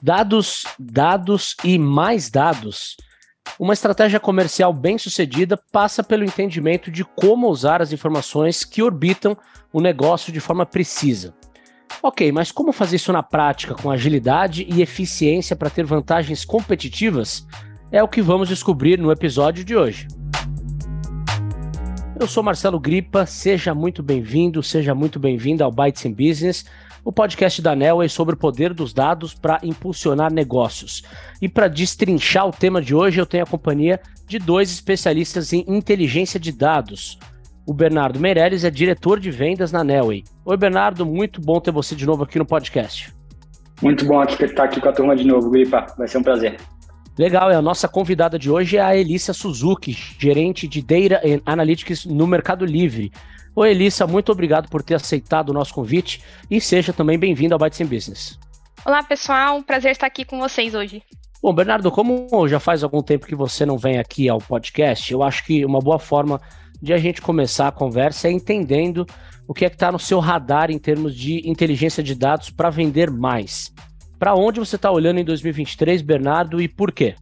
Dados, dados e mais dados. Uma estratégia comercial bem-sucedida passa pelo entendimento de como usar as informações que orbitam o negócio de forma precisa. Ok, mas como fazer isso na prática com agilidade e eficiência para ter vantagens competitivas? É o que vamos descobrir no episódio de hoje. Eu sou Marcelo Gripa, seja muito bem-vindo, seja muito bem-vindo ao Bytes in Business, o podcast da Nelway sobre o poder dos dados para impulsionar negócios. E para destrinchar o tema de hoje, eu tenho a companhia de dois especialistas em inteligência de dados. O Bernardo Meirelles é diretor de vendas na Nelway. Oi, Bernardo, muito bom ter você de novo aqui no podcast. Muito bom estar aqui com a turma de novo, Gripa. Vai ser um prazer. Legal, e a nossa convidada de hoje é a Elissa Suzuki, gerente de Data Analytics no Mercado Livre. Oi, Elissa, muito obrigado por ter aceitado o nosso convite e seja também bem-vindo ao Bytes in Business. Olá, pessoal, um prazer estar aqui com vocês hoje. Bom, Bernardo, como já faz algum tempo que você não vem aqui ao podcast, eu acho que uma boa forma de a gente começar a conversa é entendendo o que é que está no seu radar em termos de inteligência de dados para vender mais. Para onde você está olhando em 2023, Bernardo, e por quê?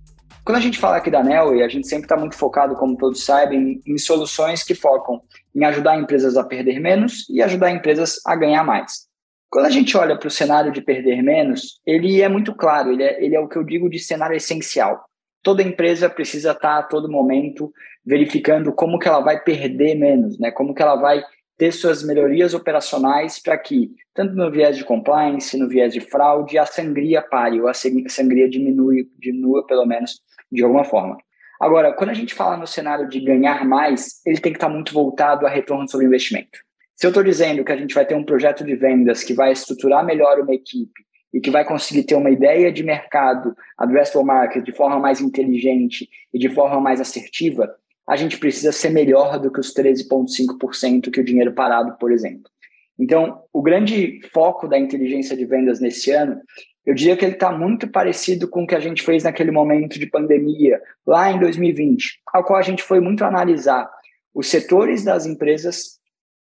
Quando a gente fala aqui da Nelway, a gente sempre está muito focado, como todos sabem, em soluções que focam em ajudar empresas a perder menos e ajudar empresas a ganhar mais. Quando a gente olha para o cenário de perder menos, ele é muito claro, ele é, ele é o que eu digo de cenário essencial. Toda empresa precisa estar tá a todo momento verificando como que ela vai perder menos, né? como que ela vai ter suas melhorias operacionais para que, tanto no viés de compliance, no viés de fraude, a sangria pare, ou a sangria diminui, diminua pelo menos de alguma forma. Agora, quando a gente fala no cenário de ganhar mais, ele tem que estar muito voltado a retorno sobre investimento. Se eu estou dizendo que a gente vai ter um projeto de vendas que vai estruturar melhor uma equipe e que vai conseguir ter uma ideia de mercado, addressable market, de forma mais inteligente e de forma mais assertiva, a gente precisa ser melhor do que os 13,5% que o dinheiro parado, por exemplo. Então, o grande foco da inteligência de vendas nesse ano, eu diria que ele está muito parecido com o que a gente fez naquele momento de pandemia, lá em 2020, ao qual a gente foi muito analisar os setores das empresas,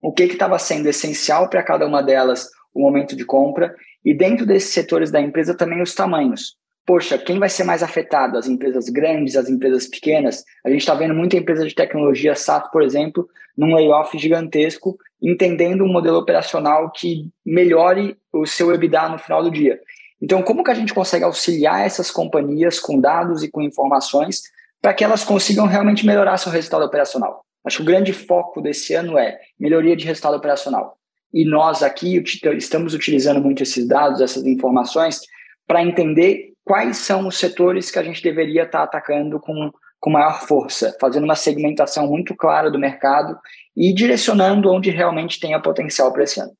o que estava sendo essencial para cada uma delas, o momento de compra, e dentro desses setores da empresa também os tamanhos poxa, quem vai ser mais afetado? As empresas grandes, as empresas pequenas? A gente está vendo muita empresa de tecnologia, SAP, por exemplo, num layoff gigantesco, entendendo um modelo operacional que melhore o seu EBITDA no final do dia. Então, como que a gente consegue auxiliar essas companhias com dados e com informações para que elas consigam realmente melhorar seu resultado operacional? Acho que o grande foco desse ano é melhoria de resultado operacional. E nós aqui estamos utilizando muito esses dados, essas informações, para entender quais são os setores que a gente deveria estar tá atacando com, com maior força, fazendo uma segmentação muito clara do mercado e direcionando onde realmente tem a potencial para esse ano.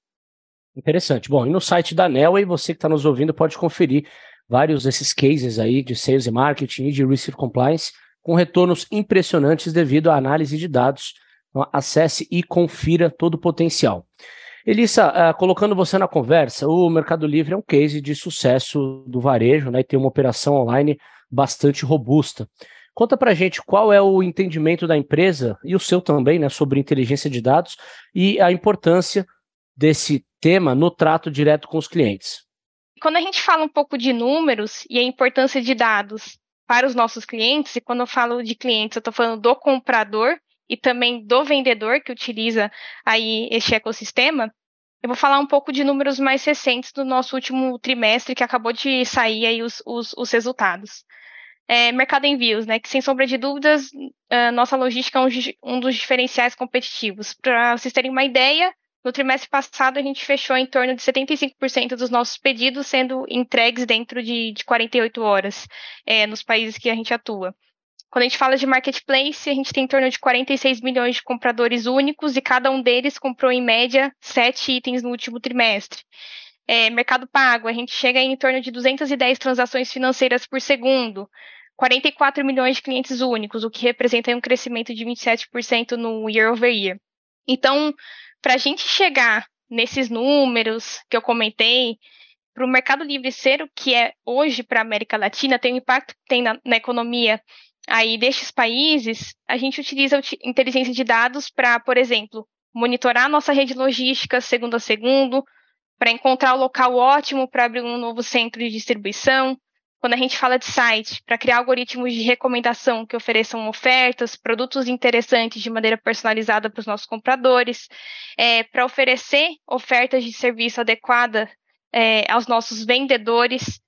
Interessante. Bom, e no site da Nelway, você que está nos ouvindo pode conferir vários desses cases aí de sales e marketing e de risk compliance com retornos impressionantes devido à análise de dados. Então, acesse e confira todo o potencial. Elissa, uh, colocando você na conversa, o Mercado Livre é um case de sucesso do varejo, né? E tem uma operação online bastante robusta. Conta pra gente qual é o entendimento da empresa e o seu também, né, sobre inteligência de dados e a importância desse tema no trato direto com os clientes. Quando a gente fala um pouco de números e a importância de dados para os nossos clientes, e quando eu falo de clientes, eu estou falando do comprador e também do vendedor que utiliza aí este ecossistema, eu vou falar um pouco de números mais recentes do nosso último trimestre, que acabou de sair aí os, os, os resultados. É, mercado envios, né? Que sem sombra de dúvidas, nossa logística é um, um dos diferenciais competitivos. Para vocês terem uma ideia, no trimestre passado a gente fechou em torno de 75% dos nossos pedidos sendo entregues dentro de, de 48 horas é, nos países que a gente atua. Quando a gente fala de marketplace, a gente tem em torno de 46 milhões de compradores únicos e cada um deles comprou em média sete itens no último trimestre. É, mercado pago, a gente chega em torno de 210 transações financeiras por segundo, 44 milhões de clientes únicos, o que representa um crescimento de 27% no year over year. Então, para a gente chegar nesses números que eu comentei, para o Mercado Livre ser o que é hoje para a América Latina, tem o impacto que tem na, na economia aí destes países, a gente utiliza inteligência de dados para, por exemplo, monitorar nossa rede logística segundo a segundo, para encontrar o local ótimo para abrir um novo centro de distribuição, quando a gente fala de site, para criar algoritmos de recomendação que ofereçam ofertas, produtos interessantes de maneira personalizada para os nossos compradores, é, para oferecer ofertas de serviço adequada é, aos nossos vendedores.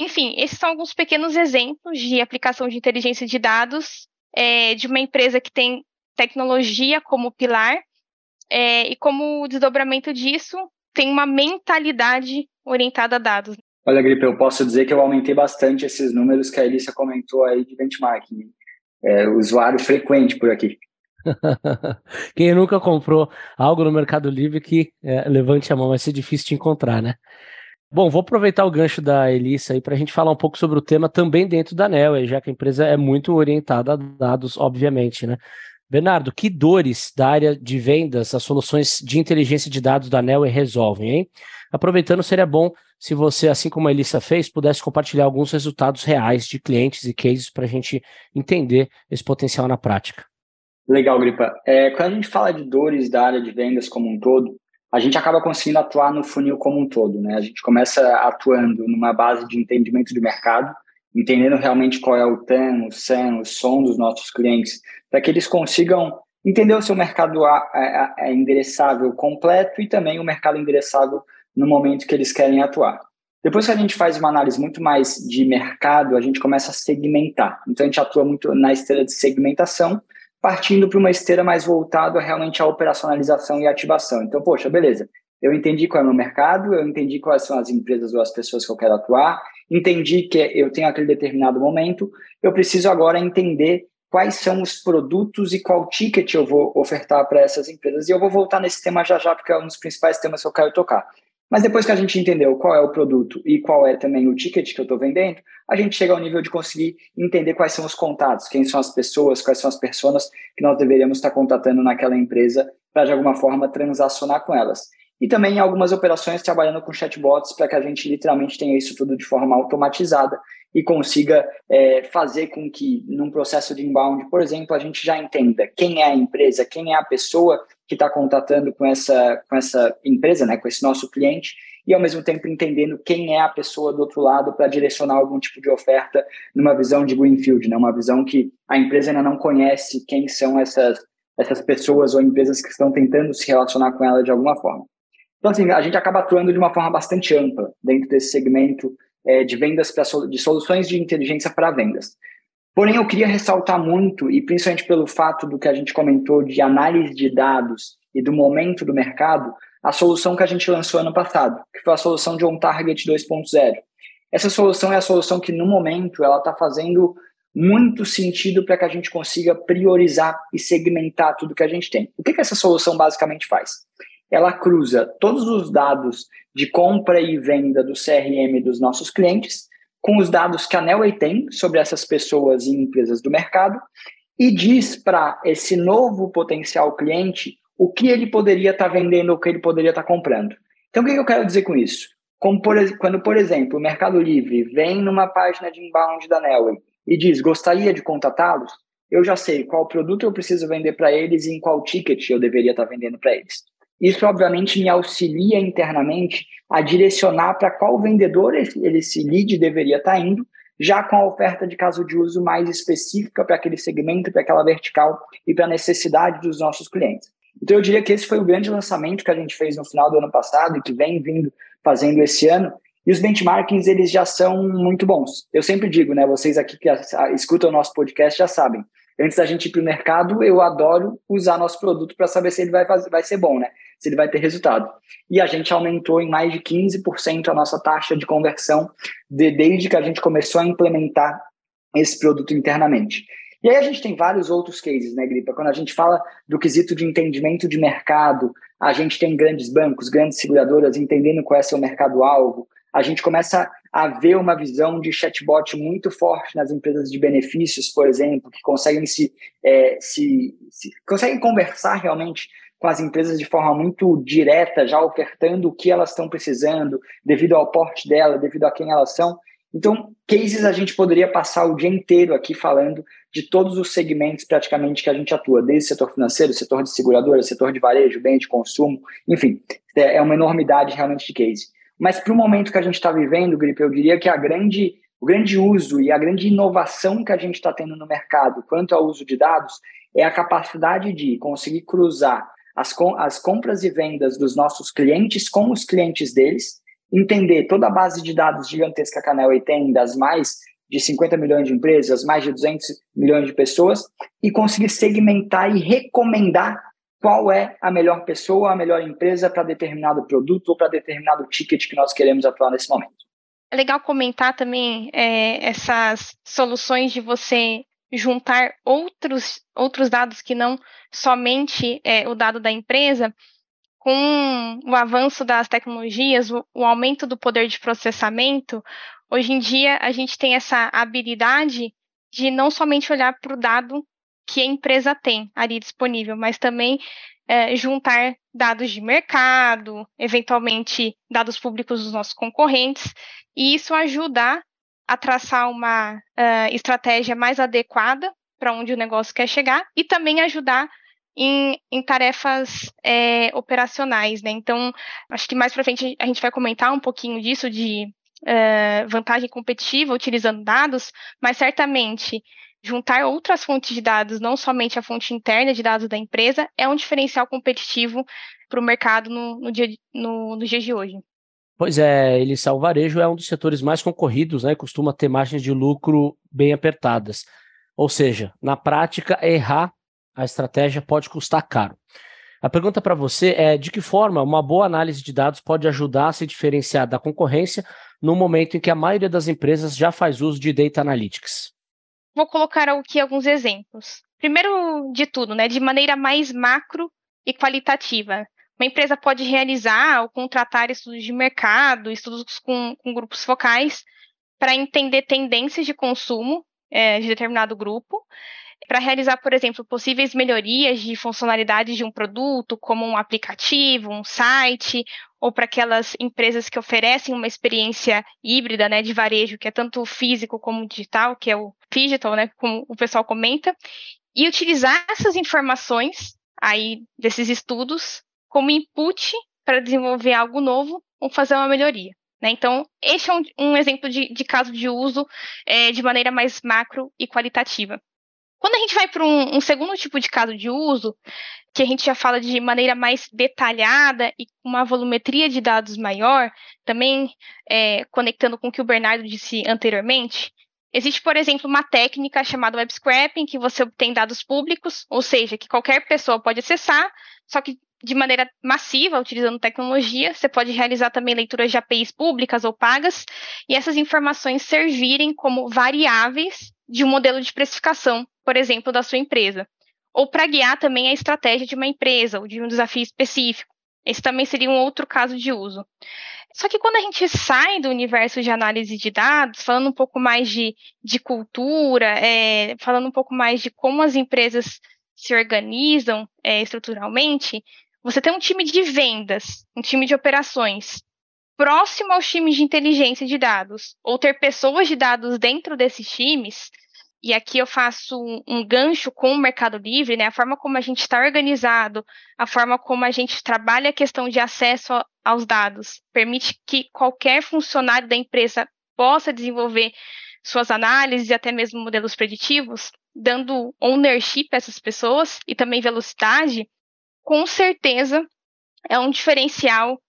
Enfim, esses são alguns pequenos exemplos de aplicação de inteligência de dados é, de uma empresa que tem tecnologia como pilar é, e como desdobramento disso tem uma mentalidade orientada a dados. Olha, Gripe, eu posso dizer que eu aumentei bastante esses números que a Elícia comentou aí de benchmarking. É, usuário frequente por aqui. Quem nunca comprou algo no Mercado Livre que é, levante a mão, vai ser difícil de encontrar, né? Bom, vou aproveitar o gancho da Elissa aí para a gente falar um pouco sobre o tema também dentro da NEL, já que a empresa é muito orientada a dados, obviamente, né? Bernardo, que dores da área de vendas as soluções de inteligência de dados da NEL resolvem, hein? Aproveitando, seria bom se você, assim como a Elissa fez, pudesse compartilhar alguns resultados reais de clientes e cases para a gente entender esse potencial na prática. Legal, Gripa. É, quando a gente fala de dores da área de vendas como um todo, a gente acaba conseguindo atuar no funil como um todo, né? A gente começa atuando numa base de entendimento de mercado, entendendo realmente qual é o TAM, o SAM, o som dos nossos clientes, para que eles consigam entender o seu mercado é endereçável completo e também o mercado endereçável no momento que eles querem atuar. Depois que a gente faz uma análise muito mais de mercado, a gente começa a segmentar. Então a gente atua muito na esteira de segmentação, partindo para uma esteira mais voltada realmente à operacionalização e ativação. Então, poxa, beleza, eu entendi qual é o meu mercado, eu entendi quais são as empresas ou as pessoas que eu quero atuar, entendi que eu tenho aquele determinado momento, eu preciso agora entender quais são os produtos e qual ticket eu vou ofertar para essas empresas. E eu vou voltar nesse tema já já, porque é um dos principais temas que eu quero tocar. Mas depois que a gente entendeu qual é o produto e qual é também o ticket que eu estou vendendo, a gente chega ao nível de conseguir entender quais são os contatos, quem são as pessoas, quais são as pessoas que nós deveríamos estar contatando naquela empresa para, de alguma forma, transacionar com elas. E também algumas operações trabalhando com chatbots para que a gente literalmente tenha isso tudo de forma automatizada e consiga é, fazer com que, num processo de inbound, por exemplo, a gente já entenda quem é a empresa, quem é a pessoa que está contatando com essa, com essa empresa, né, com esse nosso cliente, e ao mesmo tempo entendendo quem é a pessoa do outro lado para direcionar algum tipo de oferta numa visão de Greenfield, né, uma visão que a empresa ainda não conhece quem são essas, essas pessoas ou empresas que estão tentando se relacionar com ela de alguma forma. Então, assim, a gente acaba atuando de uma forma bastante ampla dentro desse segmento é, de vendas, pra, de soluções de inteligência para vendas. Porém, eu queria ressaltar muito, e principalmente pelo fato do que a gente comentou de análise de dados e do momento do mercado, a solução que a gente lançou ano passado, que foi a solução de On Target 2.0. Essa solução é a solução que, no momento, ela está fazendo muito sentido para que a gente consiga priorizar e segmentar tudo que a gente tem. O que, que essa solução basicamente faz? Ela cruza todos os dados de compra e venda do CRM dos nossos clientes com os dados que a Nelway tem sobre essas pessoas e empresas do mercado e diz para esse novo potencial cliente o que ele poderia estar tá vendendo o que ele poderia estar tá comprando. Então, o que eu quero dizer com isso? Por, quando, por exemplo, o Mercado Livre vem numa página de inbound da Nelway e diz gostaria de contatá-los, eu já sei qual produto eu preciso vender para eles e em qual ticket eu deveria estar tá vendendo para eles. Isso, obviamente, me auxilia internamente a direcionar para qual vendedor esse, lead deveria estar tá indo, já com a oferta de caso de uso mais específica para aquele segmento, para aquela vertical e para a necessidade dos nossos clientes. Então, eu diria que esse foi o grande lançamento que a gente fez no final do ano passado e que vem vindo fazendo esse ano. E os benchmarkings, eles já são muito bons. Eu sempre digo, né? Vocês aqui que escutam o nosso podcast já sabem. Antes da gente ir para o mercado, eu adoro usar nosso produto para saber se ele vai, fazer, vai ser bom, né? se ele vai ter resultado. E a gente aumentou em mais de 15% a nossa taxa de conversão de, desde que a gente começou a implementar esse produto internamente. E aí a gente tem vários outros cases, né, Gripa? Quando a gente fala do quesito de entendimento de mercado, a gente tem grandes bancos, grandes seguradoras entendendo qual é seu mercado-alvo. A gente começa a ver uma visão de chatbot muito forte nas empresas de benefícios, por exemplo, que conseguem se, é, se, se conseguem conversar realmente com as empresas de forma muito direta, já ofertando o que elas estão precisando, devido ao porte dela, devido a quem elas são. Então, cases a gente poderia passar o dia inteiro aqui falando de todos os segmentos praticamente que a gente atua, desde setor financeiro, setor de seguradora, setor de varejo, bem de consumo, enfim, é, é uma enormidade realmente de case. Mas para o momento que a gente está vivendo, Gripe, eu diria que a grande, o grande uso e a grande inovação que a gente está tendo no mercado quanto ao uso de dados é a capacidade de conseguir cruzar as, as compras e vendas dos nossos clientes com os clientes deles, entender toda a base de dados gigantesca que a Canel tem, das mais de 50 milhões de empresas, mais de 200 milhões de pessoas, e conseguir segmentar e recomendar qual é a melhor pessoa, a melhor empresa para determinado produto ou para determinado ticket que nós queremos atuar nesse momento. É legal comentar também é, essas soluções de você juntar outros, outros dados que não somente é, o dado da empresa, com o avanço das tecnologias, o, o aumento do poder de processamento, hoje em dia a gente tem essa habilidade de não somente olhar para o dado que a empresa tem ali disponível, mas também é, juntar dados de mercado, eventualmente dados públicos dos nossos concorrentes, e isso ajudar a traçar uma uh, estratégia mais adequada para onde o negócio quer chegar e também ajudar em, em tarefas é, operacionais, né? Então, acho que mais para frente a gente vai comentar um pouquinho disso de uh, vantagem competitiva utilizando dados, mas certamente juntar outras fontes de dados, não somente a fonte interna de dados da empresa, é um diferencial competitivo para o mercado no, no, dia, no, no dia de hoje. Pois é, ele o varejo é um dos setores mais concorridos, né? Costuma ter margens de lucro bem apertadas. Ou seja, na prática, errar a estratégia pode custar caro. A pergunta para você é: de que forma uma boa análise de dados pode ajudar a se diferenciar da concorrência no momento em que a maioria das empresas já faz uso de data analytics? Vou colocar aqui alguns exemplos. Primeiro de tudo, né, de maneira mais macro e qualitativa. Uma empresa pode realizar ou contratar estudos de mercado, estudos com, com grupos focais, para entender tendências de consumo é, de determinado grupo, para realizar, por exemplo, possíveis melhorias de funcionalidades de um produto, como um aplicativo, um site, ou para aquelas empresas que oferecem uma experiência híbrida, né, de varejo, que é tanto físico como digital, que é o digital, né, como o pessoal comenta, e utilizar essas informações aí desses estudos como input para desenvolver algo novo ou fazer uma melhoria. Né? Então, este é um, um exemplo de, de, caso de uso é, de maneira mais macro e qualitativa. Quando a gente vai para um, um, segundo tipo de caso de uso, que a gente já fala de maneira mais detalhada e com uma volumetria de dados maior, também é, conectando com o que o Bernardo disse anteriormente, existe, por exemplo, uma técnica chamada web scraping, que você obtém dados públicos, ou seja, que qualquer pessoa pode acessar, só que de maneira massiva, utilizando tecnologia. Você pode realizar também leituras de APIs públicas ou pagas, e essas informações servirem como variáveis de um modelo de precificação, por exemplo, da sua empresa. Ou para guiar também a estratégia de uma empresa ou de um desafio específico. Esse também seria um outro caso de uso. Só que quando a gente sai do universo de análise de dados, falando um pouco mais de, de cultura, é, falando um pouco mais de como as empresas se organizam é, estruturalmente, você tem um time de vendas, um time de operações próximo aos times de inteligência de dados, ou ter pessoas de dados dentro desses times, e aqui eu faço um, um gancho com o Mercado Livre, né? A forma como a gente está organizado, a forma como a gente trabalha a questão de acesso aos dados, permite que qualquer funcionário da empresa possa desenvolver suas análises e até mesmo modelos preditivos, dando ownership a essas pessoas e também velocidade, com certeza é um diferencial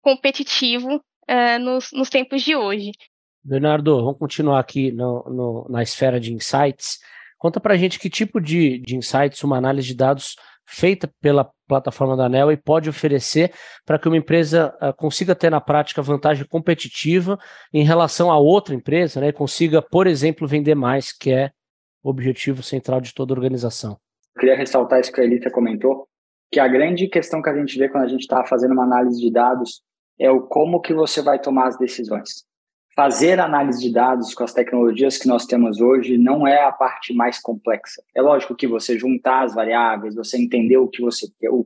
competitivo uh, nos, nos, tempos de hoje. Bernardo, vamos continuar aqui no, no, na esfera de insights. Conta para gente que tipo de, de insights uma análise de dados feita pela plataforma da e pode oferecer para que uma empresa uh, consiga ter na prática vantagem competitiva em relação a outra empresa, né, e consiga, por exemplo, vender mais, que é o objetivo central de toda organização. Eu queria ressaltar isso que a Elita comentou, que a grande questão que a gente vê quando a gente está fazendo uma análise de dados é o como que você vai tomar as decisões. Fazer análise de dados com as tecnologias que nós temos hoje não é a parte mais complexa. É lógico que você juntar as variáveis, você entender o que você o,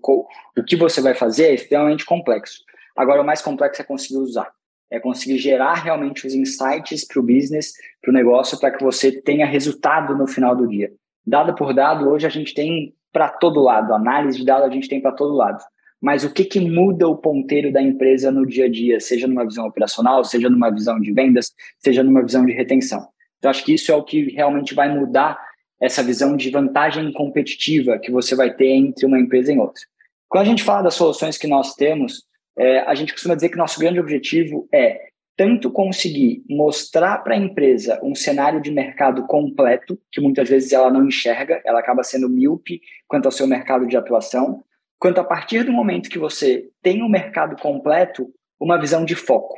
o que você vai fazer é extremamente complexo. Agora o mais complexo é conseguir usar. É conseguir gerar realmente os insights para o business, para o negócio, para que você tenha resultado no final do dia. Dado por dado, hoje a gente tem para todo lado, análise de dados a gente tem para todo lado. Mas o que, que muda o ponteiro da empresa no dia a dia, seja numa visão operacional, seja numa visão de vendas, seja numa visão de retenção? Então, acho que isso é o que realmente vai mudar essa visão de vantagem competitiva que você vai ter entre uma empresa e outra. Quando a gente fala das soluções que nós temos, é, a gente costuma dizer que nosso grande objetivo é tanto conseguir mostrar para a empresa um cenário de mercado completo, que muitas vezes ela não enxerga, ela acaba sendo míope quanto ao seu mercado de atuação, quanto a partir do momento que você tem o mercado completo, uma visão de foco.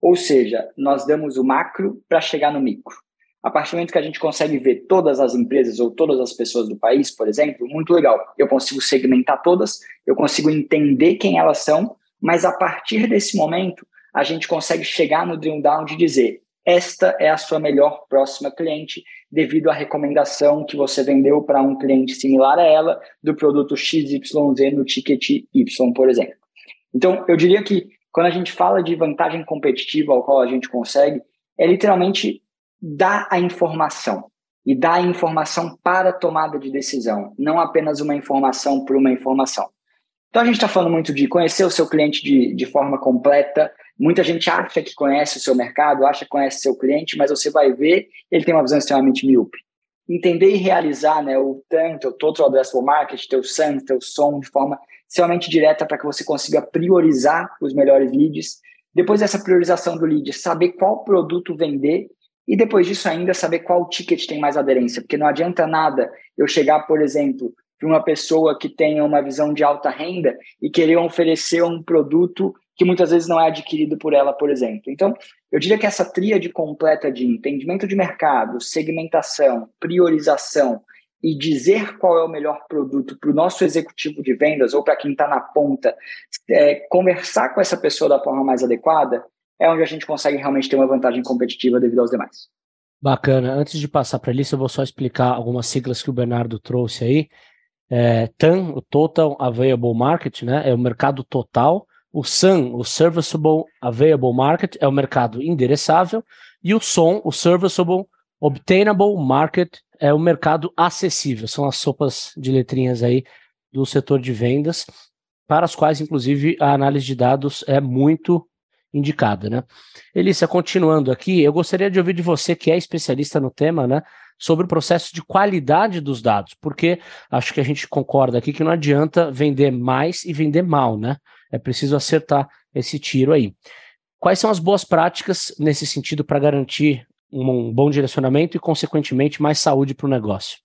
Ou seja, nós damos o macro para chegar no micro. A partir do momento que a gente consegue ver todas as empresas ou todas as pessoas do país, por exemplo, muito legal. Eu consigo segmentar todas, eu consigo entender quem elas são, mas a partir desse momento, a gente consegue chegar no drill down de dizer esta é a sua melhor próxima cliente, devido à recomendação que você vendeu para um cliente similar a ela do produto XYZ no ticket Y, por exemplo. Então, eu diria que quando a gente fala de vantagem competitiva ao qual a gente consegue, é literalmente dar a informação e dar a informação para a tomada de decisão, não apenas uma informação por uma informação. Então a gente está falando muito de conhecer o seu cliente de, de forma completa. Muita gente acha que conhece o seu mercado, acha que conhece seu cliente, mas você vai ver, ele tem uma visão extremamente míope. Entender e realizar né, o tanto, o total addressable market, teu SAM, teu som, de forma extremamente direta para que você consiga priorizar os melhores leads. Depois dessa priorização do lead, saber qual produto vender e depois disso ainda saber qual ticket tem mais aderência, porque não adianta nada eu chegar, por exemplo, para uma pessoa que tenha uma visão de alta renda e querer oferecer um produto que muitas vezes não é adquirido por ela, por exemplo. Então, eu diria que essa tríade completa de entendimento de mercado, segmentação, priorização e dizer qual é o melhor produto para o nosso executivo de vendas ou para quem está na ponta, é, conversar com essa pessoa da forma mais adequada, é onde a gente consegue realmente ter uma vantagem competitiva devido aos demais. Bacana. Antes de passar para a lista, eu vou só explicar algumas siglas que o Bernardo trouxe aí. É, TAM, o Total Available Market, né, é o mercado total. O SAM, o Serviceable Available Market, é o mercado endereçável. E o SOM, o Serviceable Obtainable Market, é o mercado acessível. São as sopas de letrinhas aí do setor de vendas, para as quais, inclusive, a análise de dados é muito indicada, né? Elissa, continuando aqui, eu gostaria de ouvir de você, que é especialista no tema, né? sobre o processo de qualidade dos dados, porque acho que a gente concorda aqui que não adianta vender mais e vender mal, né? É preciso acertar esse tiro aí. Quais são as boas práticas nesse sentido para garantir um bom direcionamento e, consequentemente, mais saúde para o negócio?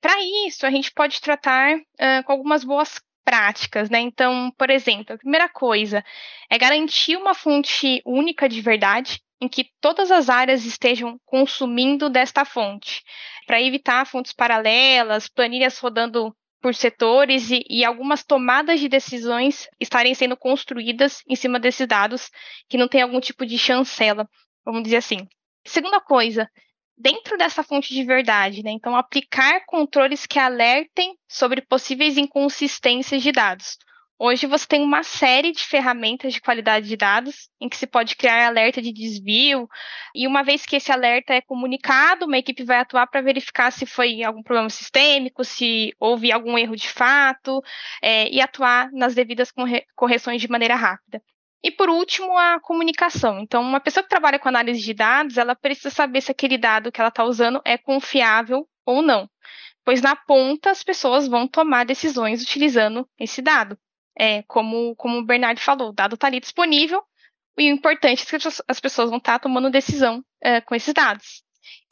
Para isso, a gente pode tratar uh, com algumas boas práticas, né? Então, por exemplo, a primeira coisa é garantir uma fonte única de verdade em que todas as áreas estejam consumindo desta fonte, para evitar fontes paralelas, planilhas rodando por setores e, e, algumas tomadas de decisões estarem sendo construídas em cima desses dados que não tem algum tipo de chancela, vamos dizer assim. Segunda coisa, dentro dessa fonte de verdade, né? Então, aplicar controles que alertem sobre possíveis inconsistências de dados. Hoje você tem uma série de ferramentas de qualidade de dados em que se pode criar alerta de desvio, e uma vez que esse alerta é comunicado, uma equipe vai atuar para verificar se foi algum problema sistêmico, se houve algum erro de fato, é, e atuar nas devidas correções de maneira rápida. E por último, a comunicação. Então, uma pessoa que trabalha com análise de dados, ela precisa saber se aquele dado que ela está usando é confiável ou não. Pois na ponta as pessoas vão tomar decisões utilizando esse dado. É, como, como o Bernardo falou, o dado está ali disponível, e o importante é que as pessoas vão estar tá tomando decisão é, com esses dados.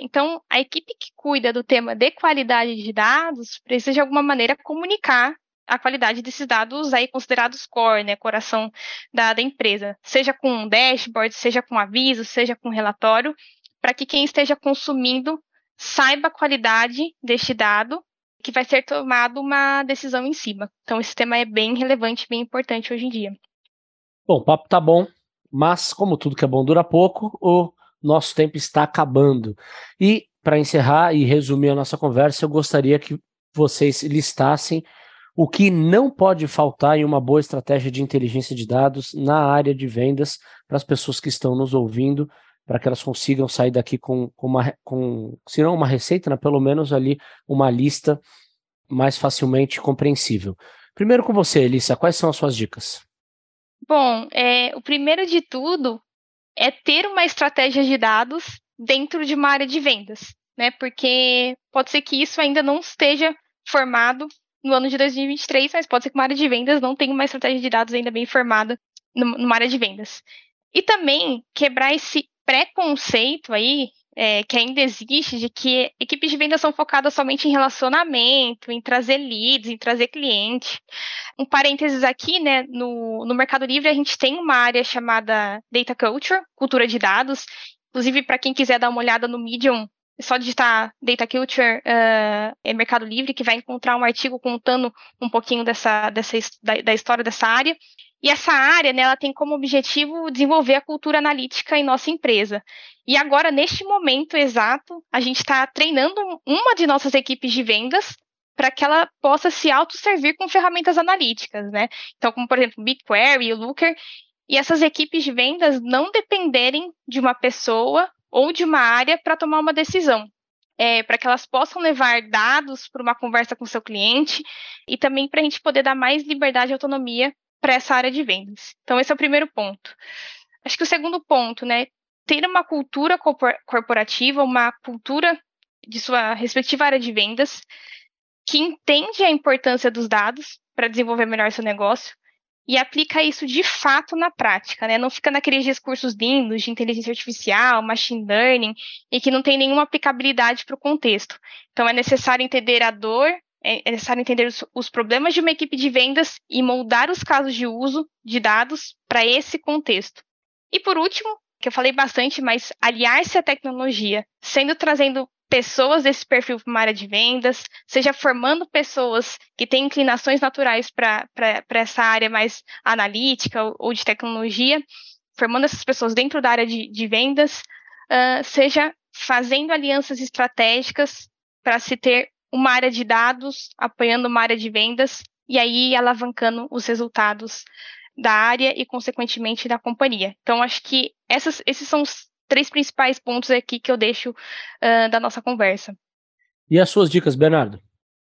Então, a equipe que cuida do tema de qualidade de dados precisa, de alguma maneira, comunicar a qualidade desses dados aí considerados core, né, coração da, da empresa, seja com um dashboard, seja com aviso, seja com relatório, para que quem esteja consumindo saiba a qualidade deste dado que vai ser tomada uma decisão em cima. Então, esse tema é bem relevante, bem importante hoje em dia. Bom, o papo tá bom, mas como tudo que é bom dura pouco, o nosso tempo está acabando. E para encerrar e resumir a nossa conversa, eu gostaria que vocês listassem o que não pode faltar em uma boa estratégia de inteligência de dados na área de vendas para as pessoas que estão nos ouvindo, para que elas consigam sair daqui com, com uma, com, se não uma receita, né, pelo menos ali uma lista mais facilmente compreensível. Primeiro com você, Elissa, quais são as suas dicas? Bom, é, o primeiro de tudo é ter uma estratégia de dados dentro de uma área de vendas, né? Porque pode ser que isso ainda não esteja formado no ano de 2023, mas pode ser que uma área de vendas não tenha uma estratégia de dados ainda bem formada numa área de vendas. E também quebrar esse preconceito aí é, que ainda existe de que equipes de vendas são focadas somente em relacionamento, em trazer leads, em trazer cliente. Um parênteses aqui, né? No, no Mercado Livre a gente tem uma área chamada Data Culture, cultura de dados. Inclusive, para quem quiser dar uma olhada no Medium, é só digitar Data Culture uh, é Mercado Livre, que vai encontrar um artigo contando um pouquinho dessa, dessa da, da história dessa área. E essa área, né, ela tem como objetivo desenvolver a cultura analítica em nossa empresa. E agora, neste momento exato, a gente está treinando uma de nossas equipes de vendas para que ela possa se autosservir com ferramentas analíticas, né? Então, como por exemplo, o BigQuery, o Looker, e essas equipes de vendas não dependerem de uma pessoa ou de uma área para tomar uma decisão. É, para que elas possam levar dados para uma conversa com seu cliente e também para a gente poder dar mais liberdade e autonomia para essa área de vendas. Então, esse é o primeiro ponto. Acho que o segundo ponto, né, ter uma cultura corporativa, uma cultura de sua respectiva área de vendas, que entende a importância dos dados para desenvolver melhor seu negócio, e aplica isso de fato na prática, né? Não fica naqueles discursos lindos de inteligência artificial, machine learning, e que não tem nenhuma aplicabilidade para o contexto. Então é necessário entender a dor, é necessário entender os, os problemas de uma equipe de vendas e moldar os casos de uso de dados para esse contexto. E por último, que eu falei bastante, mas aliar-se à tecnologia, sendo trazendo pessoas desse perfil para uma área de vendas, seja formando pessoas que têm inclinações naturais para essa área mais analítica ou, ou, de tecnologia, formando essas pessoas dentro da área de, de vendas, uh, seja fazendo alianças estratégicas para se ter uma área de dados, apoiando uma área de vendas e aí alavancando os resultados da área e, consequentemente, da companhia. Então, acho que essas, esses são os três principais pontos aqui que eu deixo uh, da nossa conversa. E as suas dicas, Bernardo?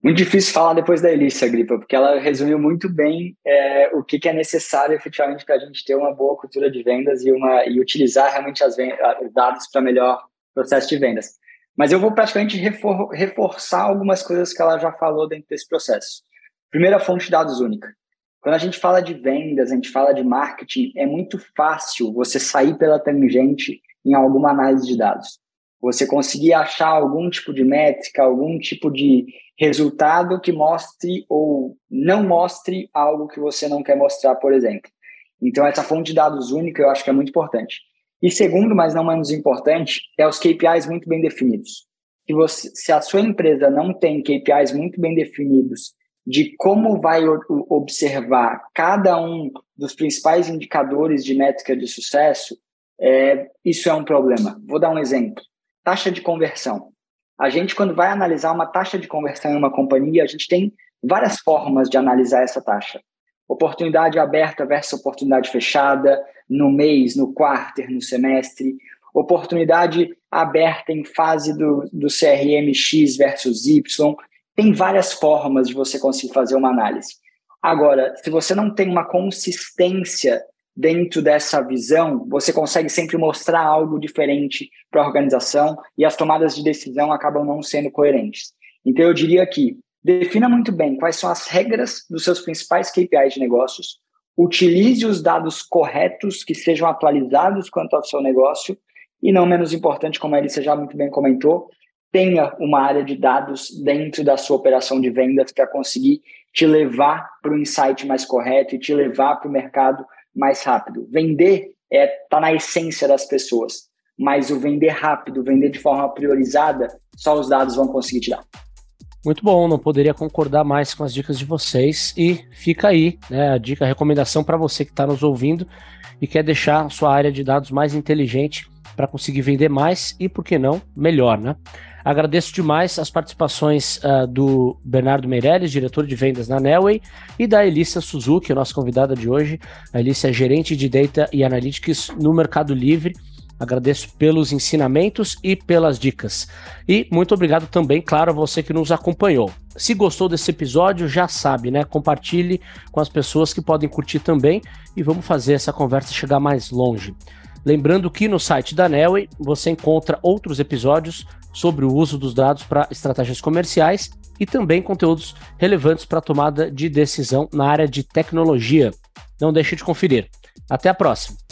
Muito difícil falar depois da Elícia, Gripa, porque ela resumiu muito bem é, o que, que, é necessário efetivamente para a gente ter uma boa cultura de vendas e, uma, e utilizar realmente as os dados para melhor processo de vendas. Mas eu vou praticamente refor reforçar algumas coisas que ela já falou dentro desse processo. Primeira fonte de dados única. Quando a gente fala de vendas, a gente fala de marketing, é muito fácil você sair pela tangente em alguma análise de dados. Você conseguir achar algum tipo de métrica, algum tipo de resultado que mostre ou não mostre algo que você não quer mostrar, por exemplo. Então, essa fonte de dados única eu acho que é muito importante. E segundo, mas não menos importante, é os KPIs muito bem definidos. Se, você, se a sua empresa não tem KPIs muito bem definidos de como vai observar cada um dos principais indicadores de métrica de sucesso, é, isso é um problema. Vou dar um exemplo: taxa de conversão. A gente, quando vai analisar uma taxa de conversão em uma companhia, a gente tem várias formas de analisar essa taxa. Oportunidade aberta versus oportunidade fechada, no mês, no quarter, no semestre. Oportunidade aberta em fase do, do CRM X versus Y. Tem várias formas de você conseguir fazer uma análise. Agora, se você não tem uma consistência dentro dessa visão, você consegue sempre mostrar algo diferente para a organização e as tomadas de decisão acabam não sendo coerentes. Então, eu diria que defina muito bem quais são as regras dos seus principais KPIs de negócios, utilize os dados corretos que sejam atualizados quanto ao seu negócio e, não menos importante, como a Elisa já muito bem comentou, tenha uma área de dados dentro da sua operação de vendas para conseguir te levar para o insight mais correto e te levar para o mercado mais rápido. Vender é tá na essência das pessoas, mas o vender rápido, vender de forma priorizada, só os dados vão conseguir te dar. Muito bom, não poderia concordar mais com as dicas de vocês e fica aí, né, a dica, a recomendação para você que está nos ouvindo e quer deixar sua área de dados mais inteligente para conseguir vender mais e, por que não, melhor, né? Agradeço demais as participações uh, do Bernardo Meirelles, diretor de vendas na Nelway, e da Elissa Suzuki, a nossa convidada de hoje. A Elissa é gerente de Data e Analytics no Mercado Livre. Agradeço pelos ensinamentos e pelas dicas. E muito obrigado também, claro, a você que nos acompanhou. Se gostou desse episódio, já sabe, né? Compartilhe com as pessoas que podem curtir também e vamos fazer essa conversa chegar mais longe. Lembrando que no site da Nelway você encontra outros episódios sobre o uso dos dados para estratégias comerciais e também conteúdos relevantes para a tomada de decisão na área de tecnologia. Não deixe de conferir. Até a próxima!